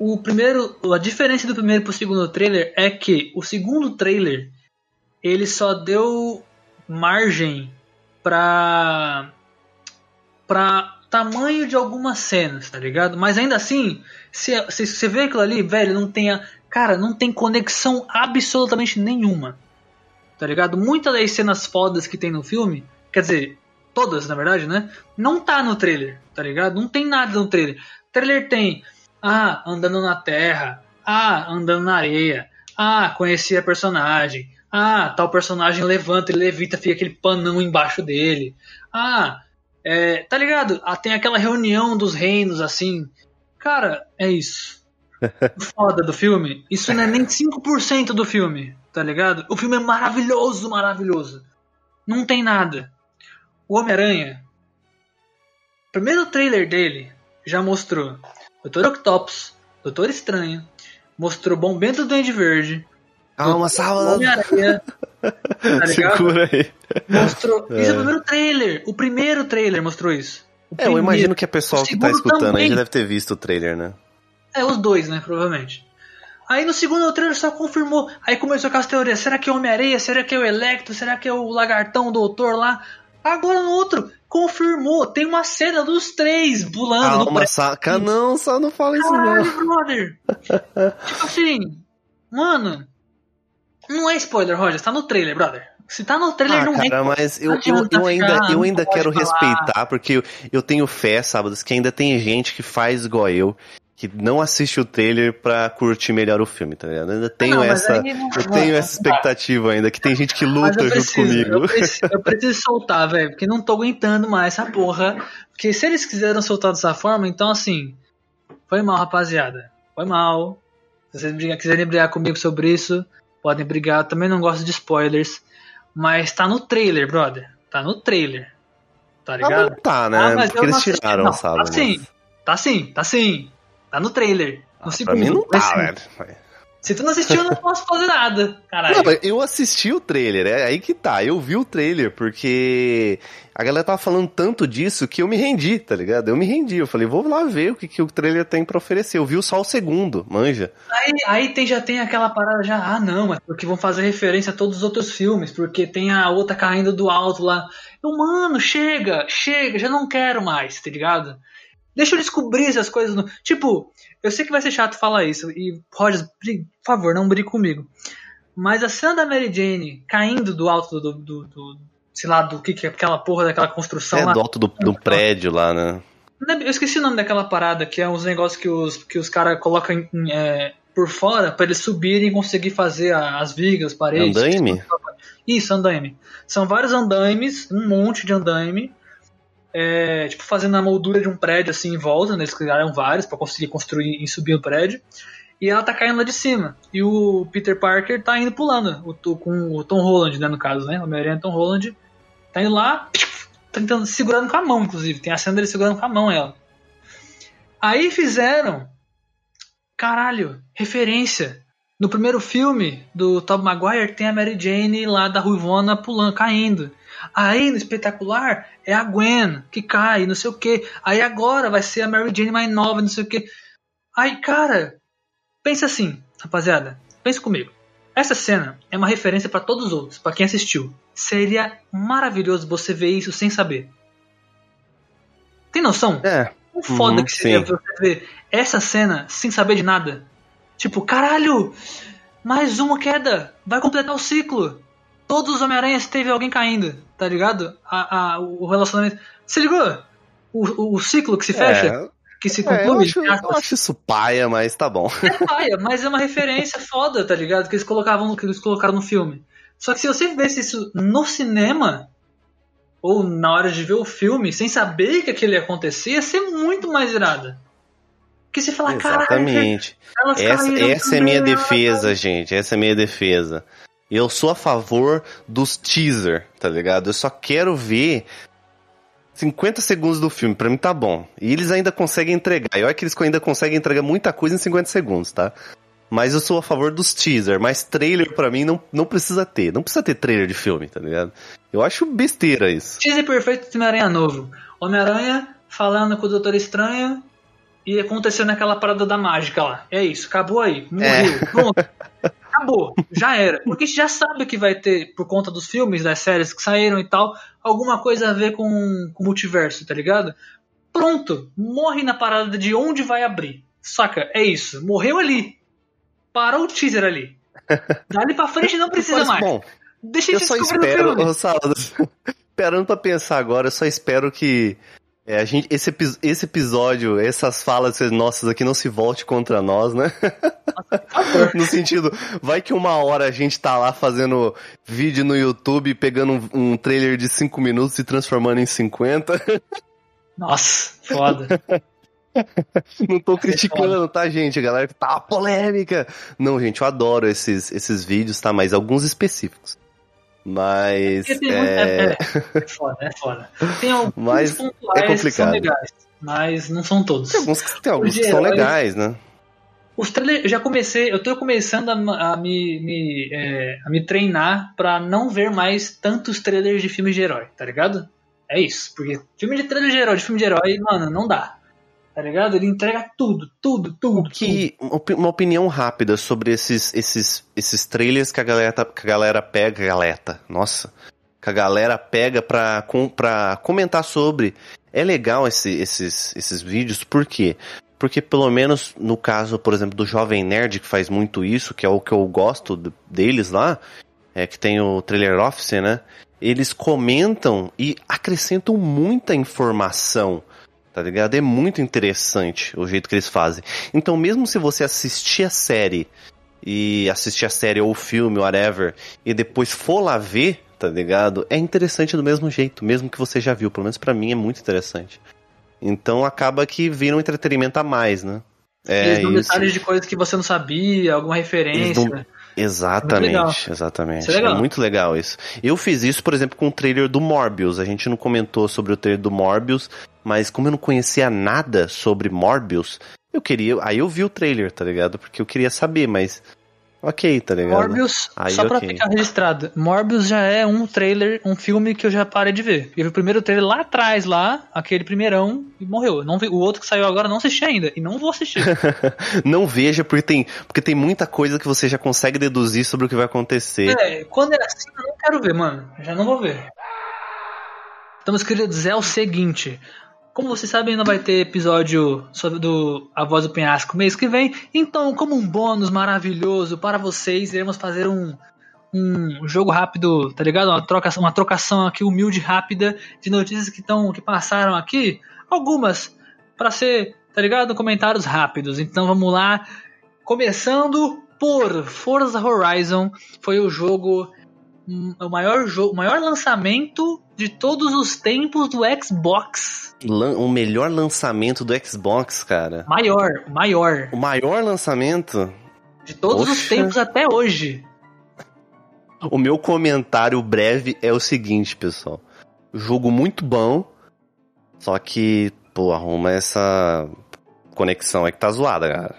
O primeiro, a diferença do primeiro pro segundo trailer é que o segundo trailer ele só deu margem pra para tamanho de algumas cenas, tá ligado? Mas ainda assim, se, se você vê aquilo ali, velho, não tem a, cara, não tem conexão absolutamente nenhuma tá ligado? Muitas das cenas fodas que tem no filme, quer dizer, todas na verdade, né? Não tá no trailer, tá ligado? Não tem nada no trailer. O trailer tem, ah, andando na terra, ah, andando na areia, ah, conheci a personagem, ah, tal personagem levanta e levita, fica aquele panão embaixo dele, ah, é, tá ligado? Ah, tem aquela reunião dos reinos assim. Cara, é isso. foda do filme, isso não é nem 5% do filme, tá ligado? O filme é maravilhoso, maravilhoso. Não tem nada. O Homem-Aranha, primeiro trailer dele já mostrou Dr. Octopus, Doutor Estranho, mostrou Bombento do Duende Verde, Calma, Salva. Homem-Aranha, tá ligado? Segura aí. Mostrou. Esse é o primeiro trailer. O primeiro trailer mostrou isso. O É, eu imagino que a pessoa O que tá escutando aí também. já deve ter visto o trailer, né? É, os dois, né? Provavelmente. Aí no segundo trailer só confirmou. Aí começou com as teorias. Será que é o Homem-Areia? Será que é o Electro? Será que é o Lagartão, o Doutor lá? Agora no outro, confirmou. Tem uma cena dos três pulando no Calma, saca. Não, só não fala isso não. Caralho, brother! tipo assim, mano, não é spoiler, Roger, tá no trailer, brother. Se tá no trailer, Ah, não cara, é. mas eu, Não eu, eu ainda, eu não ainda quero falar. respeitar, porque eu, eu tenho fé, sábados, que ainda tem gente que faz igual eu, que não assiste o trailer pra curtir melhor o filme, tá ligado? Eu ainda tenho não, mas essa. não- Eu não, tenho não essa expectativa ainda, que tem gente que luta eu junto preciso, comigo. Eu preciso, eu preciso soltar, velho, porque não tô aguentando mais essa porra. Porque se eles quiseram soltar dessa forma, então assim, foi mal, rapaziada. Foi mal. Se vocês brigar- quiserem brigar comigo sobre isso, podem brigar. Também não gosto de spoilers. Mas tá no trailer, brother. Tá no trailer. Tá Ah, ligado? mas não tá, né? Ah, mas porque eu eles não assisti, tiraram, não. sabe? Tá sim, tá sim, tá sim. Tá no trailer. No Ah, segundo. pra mim não tá, sim. velho. Se tu não assistiu, eu não posso fazer nada. Caralho. Não, eu assisti o trailer, é aí que tá. Eu vi o trailer, porque a galera tava falando tanto disso que eu me rendi, tá ligado? Eu me rendi. Eu falei, vou lá ver o que, que o trailer tem pra oferecer. Eu vi só o segundo, manja. Aí, aí tem, já tem aquela parada já, ah não, mas porque vão fazer referência a todos os outros filmes, porque tem a outra caindo do alto lá. Eu, mano, chega, chega, já não quero mais, tá ligado? Deixa eu descobrir essas coisas. No... Tipo, eu sei que vai ser chato falar isso, e Rogers, por favor, não brigue comigo. Mas a cena da Mary Jane caindo do alto do. do, do- sei lá, do que que é aquela porra daquela construção É lá. do alto do, do prédio lá, né? Eu esqueci o nome daquela parada, que é uns negócios que os, que os caras colocam em- é, por fora pra eles subirem e conseguir fazer as vigas, as paredes. Andaime? Isso, andaime. São vários andaimes, um monte de andaime. É, tipo, fazendo a moldura de um prédio assim em volta, né? Eles criaram vários pra conseguir construir e subir o prédio. E ela tá caindo lá de cima. E o Peter Parker tá indo pulando. O, com o Tom Holland, né, no caso, né? O Homem-Aranha Tom Holland. Tá indo lá, tá tentando, segurando com a mão, inclusive. Tem a cena dele segurando com a mão ela. Aí fizeram. Caralho, referência. No primeiro filme do Tobey Maguire tem a Mary Jane lá da Ruivona pulando, caindo. Aí no espetacular é a Gwen que cai, não sei o que. Aí agora vai ser a Mary Jane mais nova, não sei o que. Aí, cara, pensa assim, rapaziada, pensa comigo. Essa cena é uma referência pra todos os outros, pra quem assistiu. Seria maravilhoso você ver isso sem saber. Tem noção? É. O foda Uhum, que seria sim. você ver essa cena sem saber de nada. Tipo, caralho! Mais uma queda! Vai completar o ciclo! Todos os Homem-Aranhas teve alguém caindo, tá ligado? A, a- o relacionamento. Se ligou? O, o, o ciclo que se fecha, É, que se é, eu, conclui. acho, eu acho isso paia, mas tá bom. É paia, mas é uma referência foda, tá ligado? Que eles colocavam, que eles colocaram no filme. Só que se você visse isso no cinema, ou na hora de ver o filme, sem saber que aquilo ia acontecer, ia ser muito mais irado. Porque você fala, Exatamente. elas Essa, caíram essa é minha também, defesa, gente. Essa é minha defesa. Eu sou a favor dos teaser, tá ligado? Eu só quero ver 50 segundos do filme. Pra mim tá bom. E eles ainda conseguem entregar. E olha que eles ainda conseguem entregar muita coisa em 50 segundos, tá? Mas eu sou a favor dos teaser. Mas trailer pra mim não, não precisa ter. Não precisa ter trailer de filme, tá ligado? Eu acho besteira isso. Teaser perfeito do Homem-Aranha novo. Homem-Aranha falando com o Doutor Estranho e acontecendo aquela parada da mágica lá. É isso, acabou aí. Morreu. É. Pronto. Acabou. Já era. Porque a gente já sabe que vai ter, por conta dos filmes, das séries que saíram e tal, alguma coisa a ver com com o multiverso, tá ligado? Pronto. Morre na parada de onde vai abrir. Saca? É isso. Morreu ali. Parou o teaser ali. Dali pra frente não precisa mais. bom, Deixa Eu só espero, Salado, esperando pra pensar agora, eu só espero que é, a gente, esse, esse episódio, essas falas nossas aqui não se volte contra nós, né? no sentido, vai que uma hora a gente tá lá fazendo vídeo no YouTube, pegando um, um trailer de 5 minutos e transformando em 50. Nossa, foda. Não tô criticando, tá, gente? A galera tá polêmica. Não, gente, eu adoro esses, esses vídeos, tá? Mas alguns específicos. Mas. É... Muito... é... é foda, é foda. Tem alguns mas pontuais é complicado. que são legais, mas não são todos. Tem alguns, tem alguns que são legais, né? Os trailers, eu já comecei, eu tô começando a, a me, me é, a me treinar para não ver mais tantos trailers de filmes de herói, tá ligado? É isso, porque filme de trailer de herói, de filme de herói, mano, não dá. Tá ligado? Ele entrega tudo, tudo, tudo. Que, tudo. Uma opinião rápida sobre esses, esses, esses trailers que a galera, tá, que a galera pega, galeta, nossa, que a galera pega pra, com, pra comentar sobre. É legal esse, esses, esses vídeos, por quê? Porque pelo menos no caso, por exemplo, do Jovem Nerd, que faz muito isso, que é o que eu gosto deles lá, é que tem o Trailer Office, né? Eles comentam e acrescentam muita informação, tá ligado? É muito interessante o jeito que eles fazem. Então, mesmo se você assistir a série e assistir a série ou o filme, whatever, e depois for lá ver, tá ligado? É interessante do mesmo jeito, mesmo que você já viu. Pelo menos para mim é muito interessante. Então acaba que vira um entretenimento a mais, né? É, Eles dão detalhes de coisas que você não sabia, alguma referência. Dão... Exatamente, exatamente. É, é, muito legal isso. Eu fiz isso, por exemplo, com o trailer do Morbius. A gente não comentou sobre o trailer do Morbius, mas como eu não conhecia nada sobre Morbius, eu queria. Aí eu vi o trailer, tá ligado? Porque eu queria saber, mas Ok, tá ligado? Morbius, Aí, só pra okay. ficar registrado, Morbius já é um trailer, um filme que eu já parei de ver. Eu vi o primeiro trailer lá atrás, lá, aquele primeirão, e morreu. Não vi, o outro que saiu agora não assisti ainda, e não vou assistir. não veja, porque tem, porque tem muita coisa que você já consegue deduzir sobre o que vai acontecer. É, quando é assim, eu não quero ver, mano. Já não vou ver. Então, meus queridos, é o seguinte. Como vocês sabem, não vai ter episódio sobre do A Voz do Penhasco mês que vem. Então, como um bônus maravilhoso para vocês, iremos fazer um, um jogo rápido, tá ligado? Uma trocação, uma trocação aqui humilde rápida de notícias que que passaram aqui. Algumas para ser, tá ligado? Comentários rápidos. Então vamos lá. Começando por Forza Horizon, foi o jogo o maior jogo, maior lançamento de todos os tempos do Xbox. O melhor lançamento do Xbox, cara. Maior, maior. O maior lançamento de todos Poxa. os tempos até hoje. O meu comentário breve é o seguinte, pessoal. Jogo muito bom, só que, pô, arruma essa conexão aí que tá zoada, cara.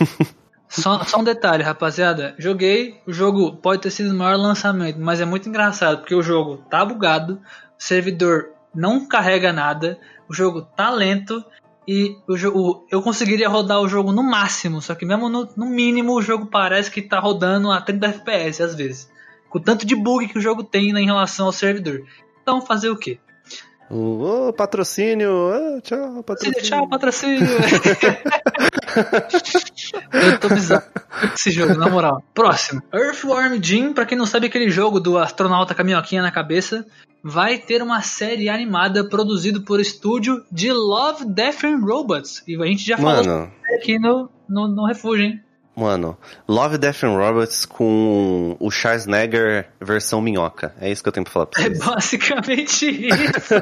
Só, só, um detalhe, rapaziada. Joguei, o jogo pode ter sido o maior lançamento, mas é muito engraçado porque o jogo tá bugado, o servidor não carrega nada, o jogo tá lento e o jogo, eu conseguiria rodar o jogo no máximo, só que mesmo no, no mínimo o jogo parece que tá rodando a 30 FPS às vezes. Com o tanto de bug que o jogo tem em relação ao servidor. Então, fazer o quê? Ô, oh, patrocínio! Oh, tchau, patrocínio! Tchau, patrocínio! Eu tô bizarro esse jogo, na moral. Próximo. Earthworm Jim, pra quem não sabe aquele jogo do astronauta com a minhoquinha na cabeça, vai ter uma série animada produzida por estúdio de Love, Death and Robots. E a gente já falou Mano. aqui no, no, no refúgio, hein? Mano, Love, Death and Robots com o Schwarzenegger versão minhoca. É isso que eu tenho pra falar pra é vocês. É basicamente isso.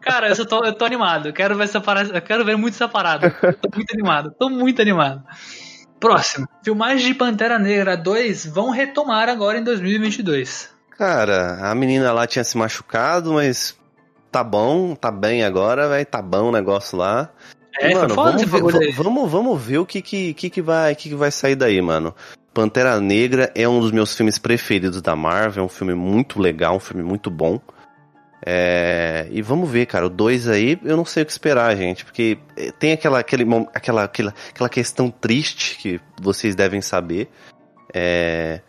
Cara, eu, tô, eu tô animado. Eu quero ver essa parada, quero ver muito essa parada. tô muito animado. Tô muito animado. Próximo. Filmagens de Pantera Negra 2 vão retomar agora em 2022. Cara, a menina lá tinha se machucado, mas tá bom, tá bem agora, velho. Tá bom o negócio lá. É, mano, vamos ver, vamos, vamos ver o que, que, que, vai, que, que vai sair daí, mano. Pantera Negra é um dos meus filmes preferidos da Marvel, é um filme muito legal, um filme muito bom. É, e vamos ver, cara, o 2 aí, eu não sei o que esperar, gente, porque é, tem aquela, aquele, aquela, aquela, aquela questão triste que vocês devem saber. É,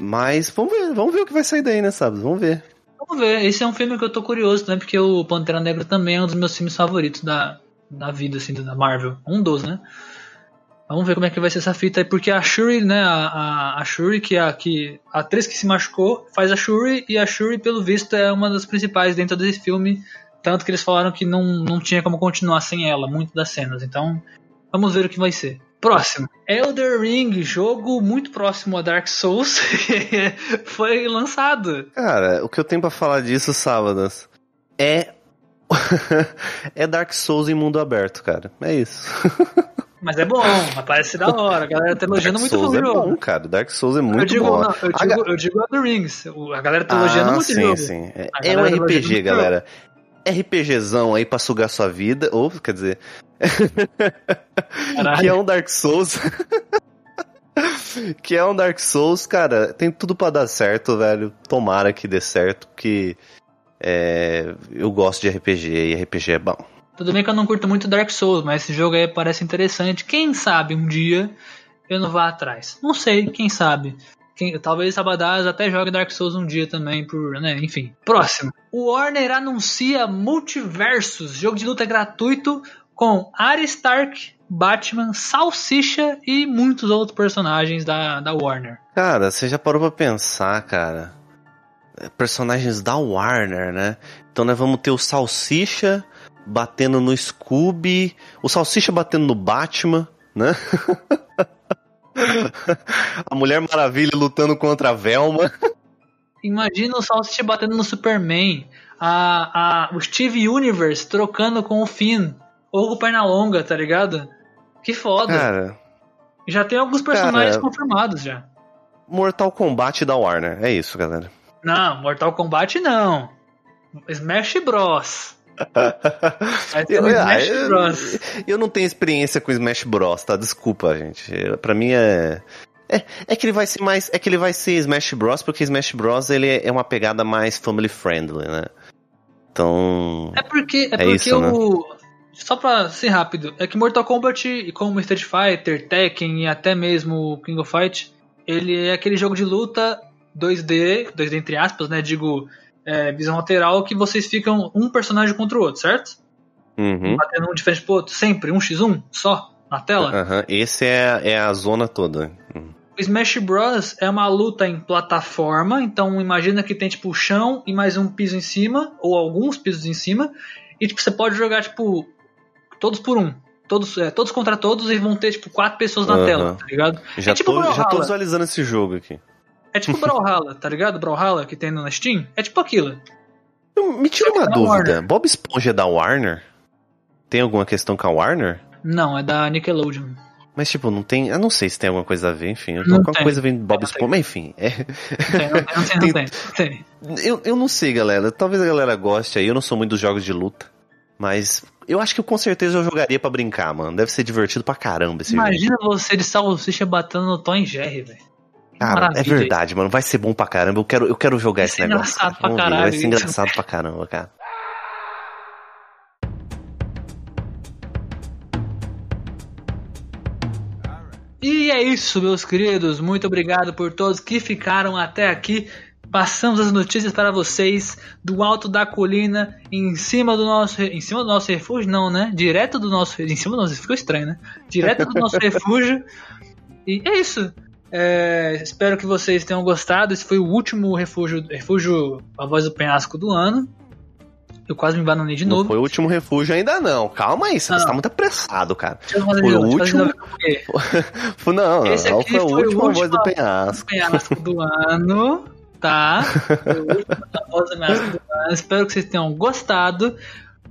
mas vamos ver, vamos ver o que vai sair daí, né, sábado? Vamos ver. Vamos ver, esse é um filme que eu tô curioso também, porque o Pantera Negra também é um dos meus filmes favoritos da, da vida, assim, da Marvel. Um dos, né? Vamos ver como é que vai ser essa fita aí, porque a Shuri, né, a, a, a Shuri, que é a, que, a atriz que se machucou, faz a Shuri, e a Shuri, pelo visto, é uma das principais dentro desse filme, tanto que eles falaram que não, não tinha como continuar sem ela, muito das cenas, então vamos ver o que vai ser. Próximo, Elder Ring, jogo muito próximo a Dark Souls, foi lançado. Cara, o que eu tenho para falar disso, Sábados, é é Dark Souls em mundo aberto, cara. É isso. Mas é bom, parece da hora. A galera tá elogiando Dark muito Souls o é jogo. bom, cara. Dark Souls é muito eu digo, bom. não, eu, A digo, eu digo a The Rings. A galera tá elogiando ah, muito sim, o jogo. sim. É, A é um tá RPG, galera. RPGzão aí pra sugar sua vida, ou, quer dizer, que é um Dark Souls. que é um Dark Souls, cara, tem tudo pra dar certo, velho. Tomara que dê certo, porque é, eu gosto de RPG e RPG é bom. Tudo bem que eu não curto muito Dark Souls, mas esse jogo aí parece interessante. Quem sabe um dia eu não vá atrás. Não sei, quem sabe. Quem, talvez Sabadaz até jogue Dark Souls um dia também, por, né? Enfim. Próximo. O Warner anuncia Multiversus, jogo de luta gratuito com Arya Stark, Batman, Salsicha e muitos outros personagens da, da Warner. Cara, você já parou pra pensar, cara? Personagens da Warner, né? Então nós vamos ter o Salsicha batendo no Scooby, o Salsicha batendo no Batman, né? a Mulher Maravilha lutando contra a Velma. Imagina o Salsicha batendo no Superman, a, a, o Steve Universe trocando com o Finn, ou com o Pernalonga, tá ligado? Que foda. Cara, já tem alguns personagens cara- confirmados já. Mortal Kombat da Warner. É isso, galera. Não, Mortal Kombat não. Smash Bros. Eu, Smash eu- Bros. eu não tenho experiência com Smash Bros, tá? Desculpa, gente. Pra mim é... é. É que ele vai ser mais. É que ele vai ser Smash Bros, porque Smash Bros ele é uma pegada mais family friendly, né? Então. É porque, é É porque isso, né? Só pra ser rápido, é que Mortal Kombat, e como Street Fighter, Tekken e até mesmo King of Fight, ele é aquele jogo de luta 2D, 2D entre aspas, né? Digo, é, visão lateral, que vocês ficam um personagem contra o outro, certo? Uhum. Batendo um de frente pro outro, sempre, um x1 só, na tela. Aham. Esse é, é a zona toda. Hum. O Smash Bros. é uma luta em plataforma, então imagina que tem tipo o chão e mais um piso em cima, ou alguns pisos em cima, e tipo, você pode jogar tipo todos por um. Todos, é, todos contra todos e vão ter tipo quatro pessoas na Aham. tela, tá ligado? Já, É tipo tô, já tô visualizando esse jogo aqui. É tipo Brawlhalla, tá ligado? Brawlhalla que tem no Steam. É tipo aquilo. Então, Me tira uma da dúvida. Warner. Bob Esponja é da Warner? Tem alguma questão com a Warner? Não, é da Nickelodeon. Mas, tipo, não tem. Eu não sei se tem alguma coisa a ver, enfim. Não alguma tem. coisa vendo Bob Não Esponja. Mas, enfim. é- Não tem, não tem, não tem, não tem. Eu, eu não sei, galera. Talvez a galera goste aí. Eu não sou muito dos jogos de luta. Mas eu acho que com certeza eu jogaria pra brincar, mano. Deve ser divertido pra caramba esse jogo. Imagina você de salsicha batendo no Tom Jerry, velho. Cara, é maravilha. verdade, mano. Vai ser bom pra caramba. Eu quero, eu quero jogar esse negócio. engraçado pra caralho Vai ser engraçado pra caramba, cara. E é isso, meus queridos. Muito obrigado por todos que ficaram até aqui. Passamos as notícias para vocês do alto da colina, em cima do nosso, em cima do nosso refúgio, não, né? Direto do nosso, em cima do nosso, ficou estranho, né? Direto do nosso refúgio. E é isso. É, espero que vocês tenham gostado. Esse foi o último refúgio, refúgio a voz do penhasco do ano. Eu quase me bananei de Não novo. foi o último refúgio ainda, não. Calma aí, você Não. tá muito apressado, cara. Foi o último- Foi, não, Esse não foi o foi o último voz do penhasco. penhasco do ano, tá? Foi o último penhasco do ano. Espero que vocês tenham gostado.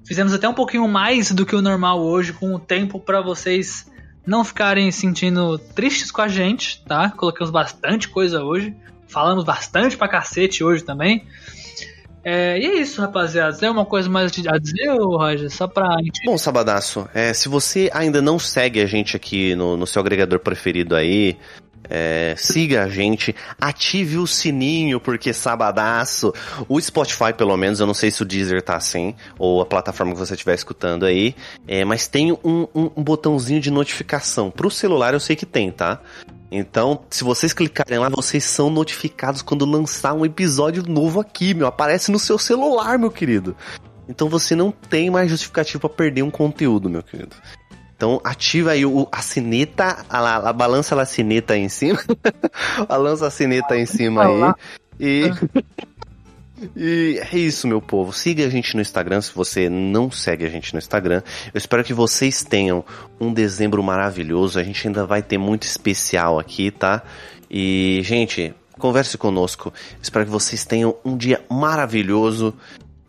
Fizemos até um pouquinho mais do que o normal hoje, com o tempo para vocês não ficarem sentindo tristes com a gente, tá? Colocamos bastante coisa hoje. Falamos bastante pra cacete hoje também. É, e é isso, rapaziada. Tem uma coisa mais a dizer, Roger? Só pra. Bom, Sabadaço, é, se você ainda não segue a gente aqui no, no seu agregador preferido aí, é, siga a gente, ative o sininho, porque sabadaço, o Spotify pelo menos, eu não sei se o Deezer tá assim, ou a plataforma que você estiver escutando aí, é, mas tem um, um- um botãozinho de notificação. Pro celular eu sei que tem, tá? Então, se vocês clicarem lá, vocês são notificados quando lançar um episódio novo aqui, meu. Aparece no seu celular, meu querido. Então você não tem mais justificativo pra perder um conteúdo, meu querido. Então ativa aí o, a sineta, a, a balança a sineta aí em cima. balança a sineta aí em cima aí. E. E é isso, meu povo. Siga a gente no Instagram se você não segue a gente no Instagram. Eu espero que vocês tenham um dezembro maravilhoso. A gente ainda vai ter muito especial aqui, tá? E, gente, converse conosco. Espero que vocês tenham um dia maravilhoso.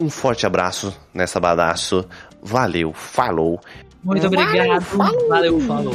Um forte abraço nessa badaço. Valeu, falou. Muito obrigado. Valeu, falou.